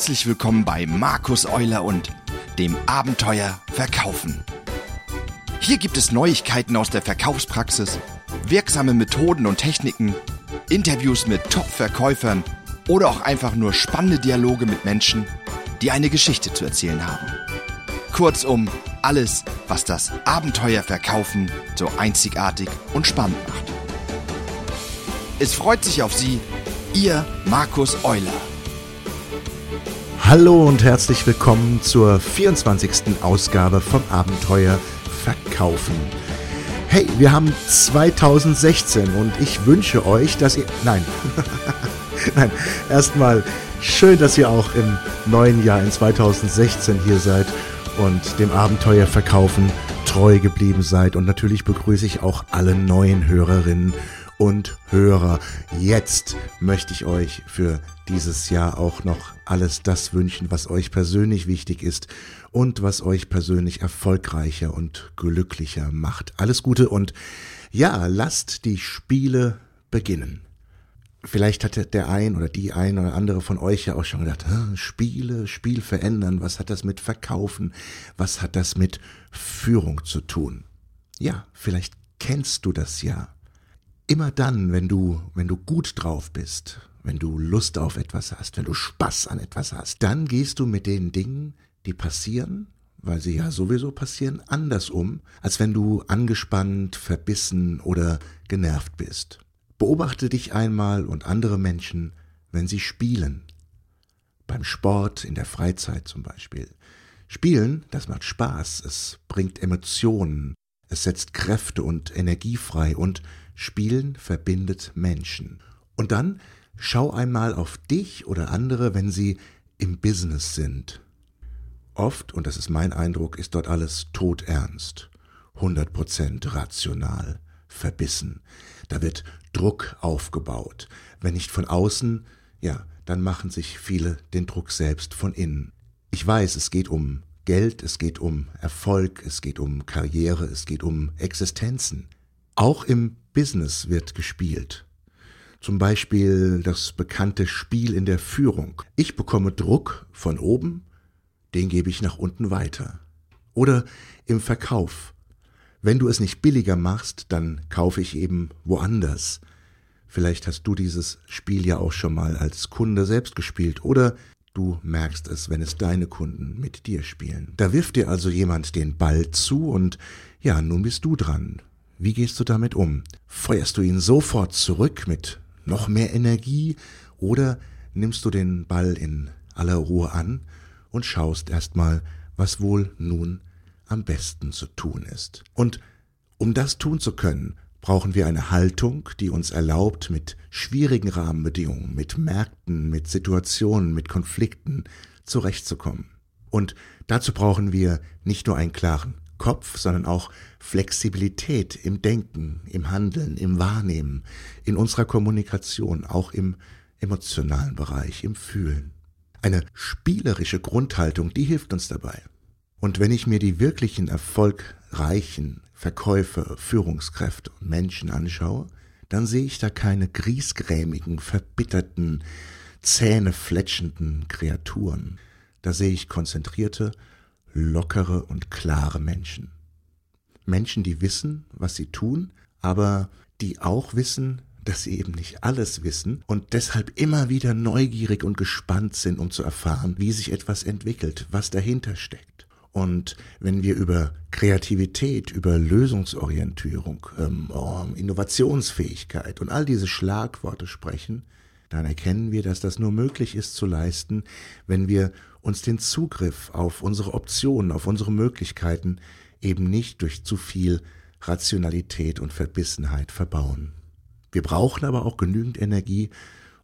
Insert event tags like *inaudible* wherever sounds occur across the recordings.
Herzlich willkommen bei Markus Euler und dem Abenteuer Verkaufen. Hier gibt es Neuigkeiten aus der Verkaufspraxis, wirksame Methoden und Techniken, Interviews mit Top-Verkäufern oder auch einfach nur spannende Dialoge mit Menschen, die eine Geschichte zu erzählen haben. Kurzum, alles, was das Abenteuer Verkaufen so einzigartig und spannend macht. Es freut sich auf Sie, Ihr Markus Euler. Hallo und herzlich willkommen zur 24. Ausgabe vom Abenteuer Verkaufen. Hey, wir haben 2016 und ich wünsche euch, dass ihr... Nein, *laughs* nein, erstmal schön, dass ihr auch im neuen Jahr in 2016 hier seid und dem Abenteuer Verkaufen treu geblieben seid. Und natürlich begrüße ich auch alle neuen Hörerinnen Hörer. Jetzt möchte ich euch für dieses Jahr auch noch alles das wünschen, was euch persönlich wichtig ist und was euch persönlich erfolgreicher und glücklicher macht. Alles Gute und ja, lasst die Spiele beginnen. Vielleicht hat der ein oder die ein oder andere von euch ja auch schon gedacht, Spiele, Spiel verändern, was hat das mit Verkaufen, was hat das mit Führung zu tun? Ja, vielleicht kennst du das ja. Immer dann, wenn du, wenn du gut drauf bist, wenn du Lust auf etwas hast, wenn du Spaß an etwas hast, dann gehst du mit den Dingen, die passieren, weil sie ja sowieso passieren, anders um, als wenn du angespannt, verbissen oder genervt bist. Beobachte dich einmal und andere Menschen, wenn sie spielen. Beim Sport, in der Freizeit zum Beispiel. Spielen, das macht Spaß, es bringt Emotionen, es setzt Kräfte und Energie frei und Spielen verbindet Menschen. Und dann schau einmal auf dich oder andere, wenn sie im Business sind. Oft, und das ist mein Eindruck, ist dort alles todernst, 100% rational, verbissen. Da wird Druck aufgebaut. Wenn nicht von außen, ja, dann machen sich viele den Druck selbst von innen. Ich weiß, es geht um Geld, es geht um Erfolg, es geht um Karriere, es geht um Existenzen. Auch im Business wird gespielt. Zum Beispiel das bekannte Spiel in der Führung. Ich bekomme Druck von oben, den gebe ich nach unten weiter. Oder im Verkauf. Wenn du es nicht billiger machst, dann kaufe ich eben woanders. Vielleicht hast du dieses Spiel ja auch schon mal als Kunde selbst gespielt oder du merkst es, wenn es deine Kunden mit dir spielen. Da wirft dir also jemand den Ball zu und ja, nun bist du dran. Wie gehst du damit um? Feuerst du ihn sofort zurück mit noch mehr Energie oder nimmst du den Ball in aller Ruhe an und schaust erstmal, was wohl nun am besten zu tun ist. Und um das tun zu können, brauchen wir eine Haltung, die uns erlaubt, mit schwierigen Rahmenbedingungen, mit Märkten, mit Situationen, mit Konflikten zurechtzukommen. Und dazu brauchen wir nicht nur einen klaren Kopf, sondern auch Flexibilität im Denken, im Handeln, im Wahrnehmen, in unserer Kommunikation, auch im emotionalen Bereich, im Fühlen. Eine spielerische Grundhaltung, die hilft uns dabei. Und wenn ich mir die wirklichen erfolgreichen Verkäufer, Führungskräfte und Menschen anschaue, dann sehe ich da keine griesgrämigen, verbitterten, zähnefletschenden Kreaturen. Da sehe ich konzentrierte, lockere und klare Menschen. Menschen, die wissen, was sie tun, aber die auch wissen, dass sie eben nicht alles wissen und deshalb immer wieder neugierig und gespannt sind, um zu erfahren, wie sich etwas entwickelt, was dahinter steckt. Und wenn wir über Kreativität, über Lösungsorientierung, ähm, oh, Innovationsfähigkeit und all diese Schlagworte sprechen, dann erkennen wir, dass das nur möglich ist zu leisten, wenn wir uns den Zugriff auf unsere Optionen, auf unsere Möglichkeiten eben nicht durch zu viel Rationalität und Verbissenheit verbauen. Wir brauchen aber auch genügend Energie,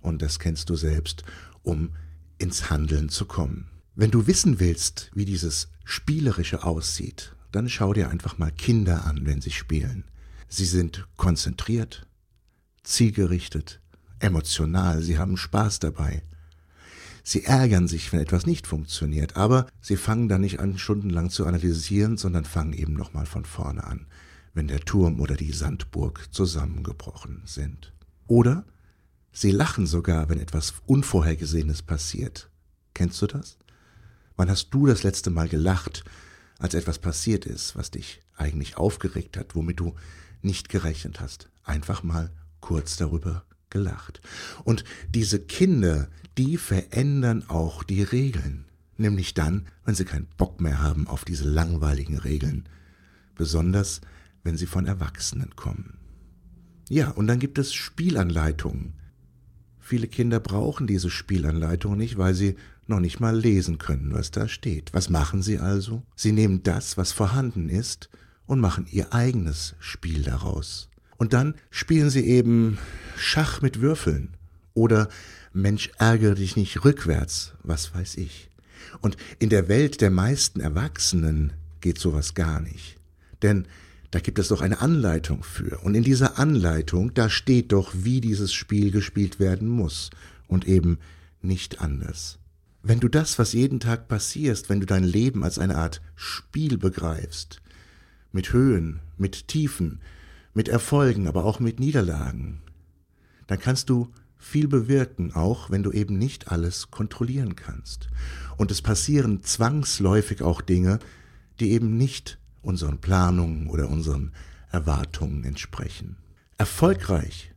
und das kennst du selbst, um ins Handeln zu kommen. Wenn du wissen willst, wie dieses Spielerische aussieht, dann schau dir einfach mal Kinder an, wenn sie spielen. Sie sind konzentriert, zielgerichtet, emotional, sie haben Spaß dabei. Sie ärgern sich, wenn etwas nicht funktioniert, aber sie fangen dann nicht an, stundenlang zu analysieren, sondern fangen eben nochmal von vorne an, wenn der Turm oder die Sandburg zusammengebrochen sind. Oder sie lachen sogar, wenn etwas Unvorhergesehenes passiert. Kennst du das? Wann hast du das letzte Mal gelacht, als etwas passiert ist, was dich eigentlich aufgeregt hat, womit du nicht gerechnet hast? Einfach mal kurz darüber gelacht. Und diese Kinder, die verändern auch die Regeln. Nämlich dann, wenn sie keinen Bock mehr haben auf diese langweiligen Regeln. Besonders, wenn sie von Erwachsenen kommen. Ja, und dann gibt es Spielanleitungen. Viele Kinder brauchen diese Spielanleitungen nicht, weil sie noch nicht mal lesen können, was da steht. Was machen sie also? Sie nehmen das, was vorhanden ist, und machen ihr eigenes Spiel daraus. Und dann spielen sie eben Schach mit Würfeln oder Mensch ärgere dich nicht rückwärts, was weiß ich. Und in der Welt der meisten Erwachsenen geht sowas gar nicht. Denn da gibt es doch eine Anleitung für. Und in dieser Anleitung, da steht doch, wie dieses Spiel gespielt werden muss. Und eben nicht anders. Wenn du das, was jeden Tag passierst, wenn du dein Leben als eine Art Spiel begreifst, mit Höhen, mit Tiefen, mit Erfolgen, aber auch mit Niederlagen, dann kannst du viel bewirken, auch wenn du eben nicht alles kontrollieren kannst. Und es passieren zwangsläufig auch Dinge, die eben nicht unseren Planungen oder unseren Erwartungen entsprechen. Erfolgreich,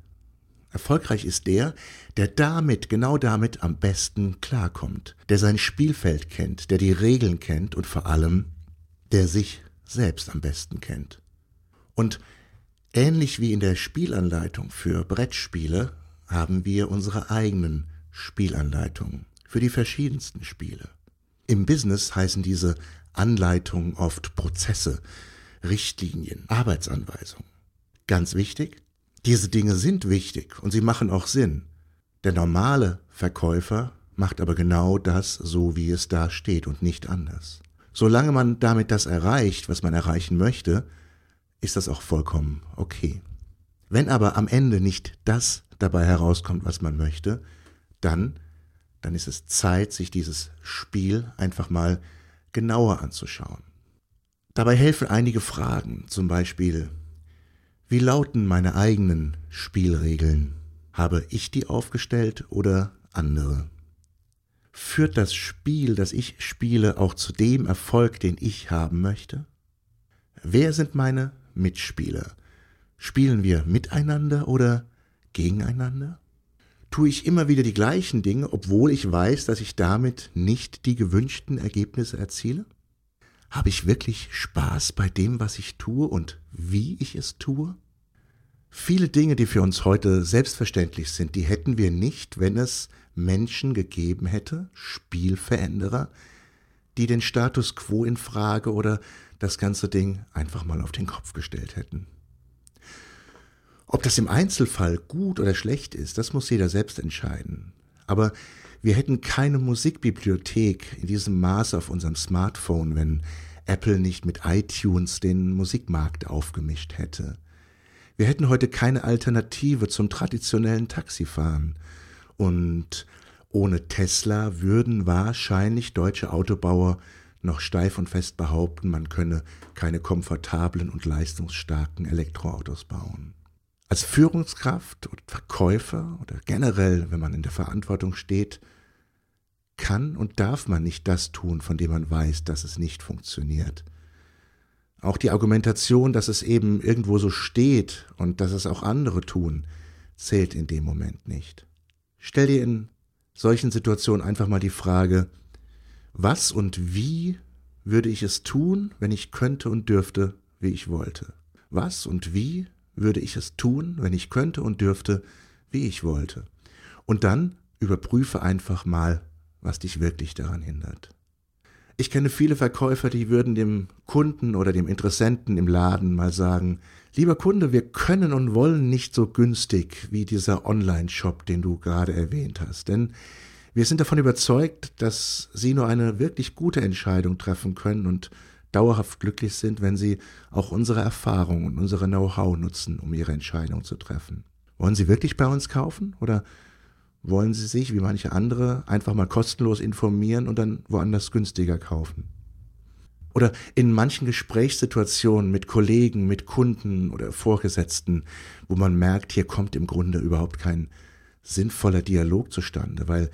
erfolgreich ist der, der damit, genau damit am besten klarkommt, der sein Spielfeld kennt, der die Regeln kennt und vor allem, der sich selbst am besten kennt. Und ähnlich wie in der Spielanleitung für Brettspiele haben wir unsere eigenen Spielanleitungen für die verschiedensten Spiele. Im Business heißen diese Anleitungen oft Prozesse, Richtlinien, Arbeitsanweisungen. Ganz wichtig, diese Dinge sind wichtig und sie machen auch Sinn. Der normale Verkäufer macht aber genau das so, wie es da steht und nicht anders. Solange man damit das erreicht, was man erreichen möchte, ist das auch vollkommen okay. Wenn aber am Ende nicht das dabei herauskommt, was man möchte, dann, dann ist es Zeit, sich dieses Spiel einfach mal genauer anzuschauen. Dabei helfen einige Fragen, zum Beispiel, wie lauten meine eigenen Spielregeln? Habe ich die aufgestellt oder andere? Führt das Spiel, das ich spiele, auch zu dem Erfolg, den ich haben möchte? Wer sind meine Mitspieler? Spielen wir miteinander oder gegeneinander? Tue ich immer wieder die gleichen Dinge, obwohl ich weiß, dass ich damit nicht die gewünschten Ergebnisse erziele? Habe ich wirklich Spaß bei dem, was ich tue und wie ich es tue? Viele Dinge, die für uns heute selbstverständlich sind, die hätten wir nicht, wenn es Menschen gegeben hätte, Spielveränderer, die den Status quo in Frage oder das ganze Ding einfach mal auf den Kopf gestellt hätten. Ob das im Einzelfall gut oder schlecht ist, das muss jeder selbst entscheiden. Aber wir hätten keine Musikbibliothek in diesem Maße auf unserem Smartphone, wenn Apple nicht mit iTunes den Musikmarkt aufgemischt hätte. Wir hätten heute keine Alternative zum traditionellen Taxifahren. Und ohne Tesla würden wahrscheinlich deutsche Autobauer noch steif und fest behaupten, man könne keine komfortablen und leistungsstarken Elektroautos bauen. Als Führungskraft oder Verkäufer oder generell, wenn man in der Verantwortung steht, kann und darf man nicht das tun, von dem man weiß, dass es nicht funktioniert. Auch die Argumentation, dass es eben irgendwo so steht und dass es auch andere tun, zählt in dem Moment nicht. Stell dir in solchen Situationen einfach mal die Frage, was und wie würde ich es tun, wenn ich könnte und dürfte, wie ich wollte? Was und wie würde ich es tun, wenn ich könnte und dürfte, wie ich wollte. Und dann überprüfe einfach mal, was dich wirklich daran hindert. Ich kenne viele Verkäufer, die würden dem Kunden oder dem Interessenten im Laden mal sagen, lieber Kunde, wir können und wollen nicht so günstig wie dieser Online-Shop, den du gerade erwähnt hast. Denn wir sind davon überzeugt, dass Sie nur eine wirklich gute Entscheidung treffen können und dauerhaft glücklich sind, wenn sie auch unsere Erfahrung und unsere Know-how nutzen, um ihre Entscheidung zu treffen. Wollen Sie wirklich bei uns kaufen oder wollen Sie sich, wie manche andere, einfach mal kostenlos informieren und dann woanders günstiger kaufen? Oder in manchen Gesprächssituationen mit Kollegen, mit Kunden oder Vorgesetzten, wo man merkt, hier kommt im Grunde überhaupt kein sinnvoller Dialog zustande, weil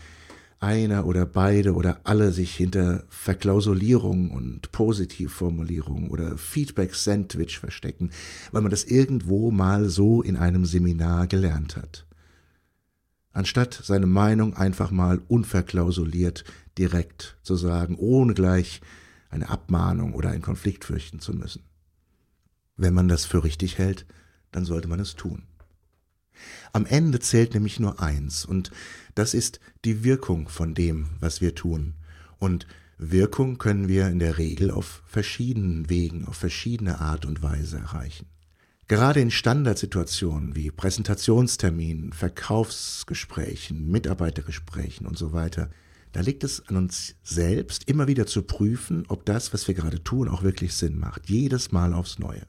einer oder beide oder alle sich hinter Verklausulierung und Positivformulierung oder Feedback-Sandwich verstecken, weil man das irgendwo mal so in einem Seminar gelernt hat. Anstatt seine Meinung einfach mal unverklausuliert direkt zu sagen, ohne gleich eine Abmahnung oder einen Konflikt fürchten zu müssen. Wenn man das für richtig hält, dann sollte man es tun. Am Ende zählt nämlich nur eins, und das ist die Wirkung von dem, was wir tun. Und Wirkung können wir in der Regel auf verschiedenen Wegen, auf verschiedene Art und Weise erreichen. Gerade in Standardsituationen wie Präsentationsterminen, Verkaufsgesprächen, Mitarbeitergesprächen und so weiter, da liegt es an uns selbst, immer wieder zu prüfen, ob das, was wir gerade tun, auch wirklich Sinn macht. Jedes Mal aufs Neue.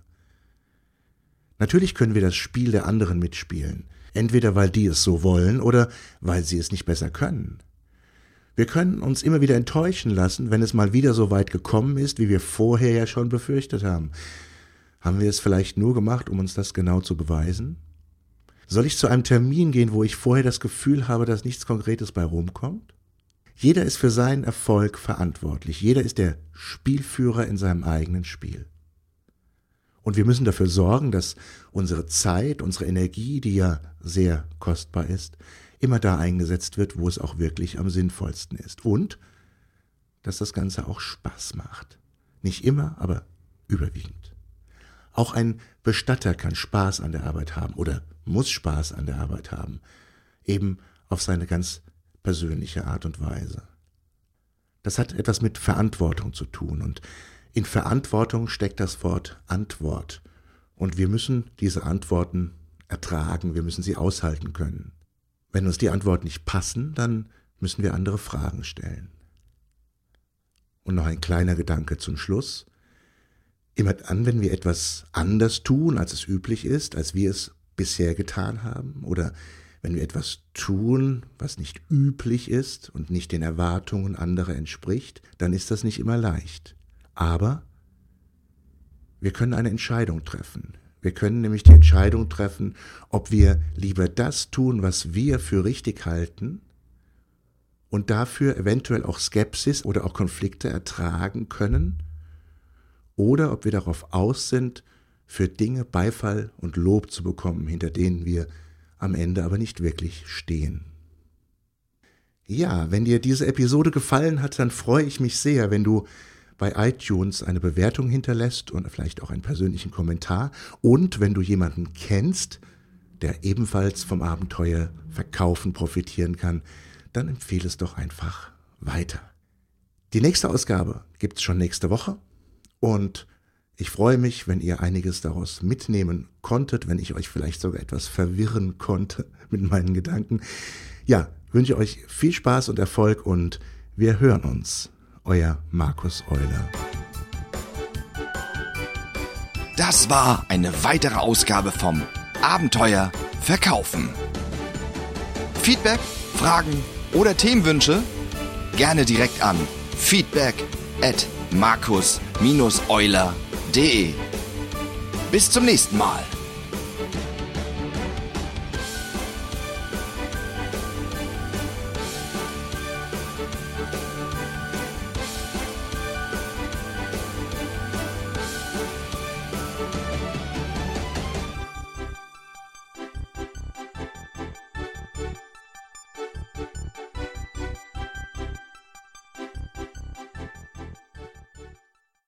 Natürlich können wir das Spiel der anderen mitspielen, entweder weil die es so wollen oder weil sie es nicht besser können. Wir können uns immer wieder enttäuschen lassen, wenn es mal wieder so weit gekommen ist, wie wir vorher ja schon befürchtet haben. Haben wir es vielleicht nur gemacht, um uns das genau zu beweisen? Soll ich zu einem Termin gehen, wo ich vorher das Gefühl habe, dass nichts Konkretes bei rumkommt? Jeder ist für seinen Erfolg verantwortlich. Jeder ist der Spielführer in seinem eigenen Spiel. Und wir müssen dafür sorgen, dass unsere Zeit, unsere Energie, die ja sehr kostbar ist, immer da eingesetzt wird, wo es auch wirklich am sinnvollsten ist. Und dass das Ganze auch Spaß macht. Nicht immer, aber überwiegend. Auch ein Bestatter kann Spaß an der Arbeit haben oder muss Spaß an der Arbeit haben. Eben auf seine ganz persönliche Art und Weise. Das hat etwas mit Verantwortung zu tun und in Verantwortung steckt das Wort Antwort. Und wir müssen diese Antworten ertragen, wir müssen sie aushalten können. Wenn uns die Antworten nicht passen, dann müssen wir andere Fragen stellen. Und noch ein kleiner Gedanke zum Schluss. Immer dann, wenn wir etwas anders tun, als es üblich ist, als wir es bisher getan haben, oder wenn wir etwas tun, was nicht üblich ist und nicht den Erwartungen anderer entspricht, dann ist das nicht immer leicht. Aber wir können eine Entscheidung treffen. Wir können nämlich die Entscheidung treffen, ob wir lieber das tun, was wir für richtig halten und dafür eventuell auch Skepsis oder auch Konflikte ertragen können, oder ob wir darauf aus sind, für Dinge Beifall und Lob zu bekommen, hinter denen wir am Ende aber nicht wirklich stehen. Ja, wenn dir diese Episode gefallen hat, dann freue ich mich sehr, wenn du bei iTunes eine Bewertung hinterlässt und vielleicht auch einen persönlichen Kommentar. Und wenn du jemanden kennst, der ebenfalls vom Abenteuer Verkaufen profitieren kann, dann empfehle es doch einfach weiter. Die nächste Ausgabe gibt's schon nächste Woche und ich freue mich, wenn ihr einiges daraus mitnehmen konntet, wenn ich euch vielleicht sogar etwas verwirren konnte *laughs* mit meinen Gedanken. Ja, wünsche euch viel Spaß und Erfolg und wir hören uns euer Markus Euler. Das war eine weitere Ausgabe vom Abenteuer Verkaufen. Feedback, Fragen oder Themenwünsche? Gerne direkt an feedback at markus-euler.de. Bis zum nächsten Mal.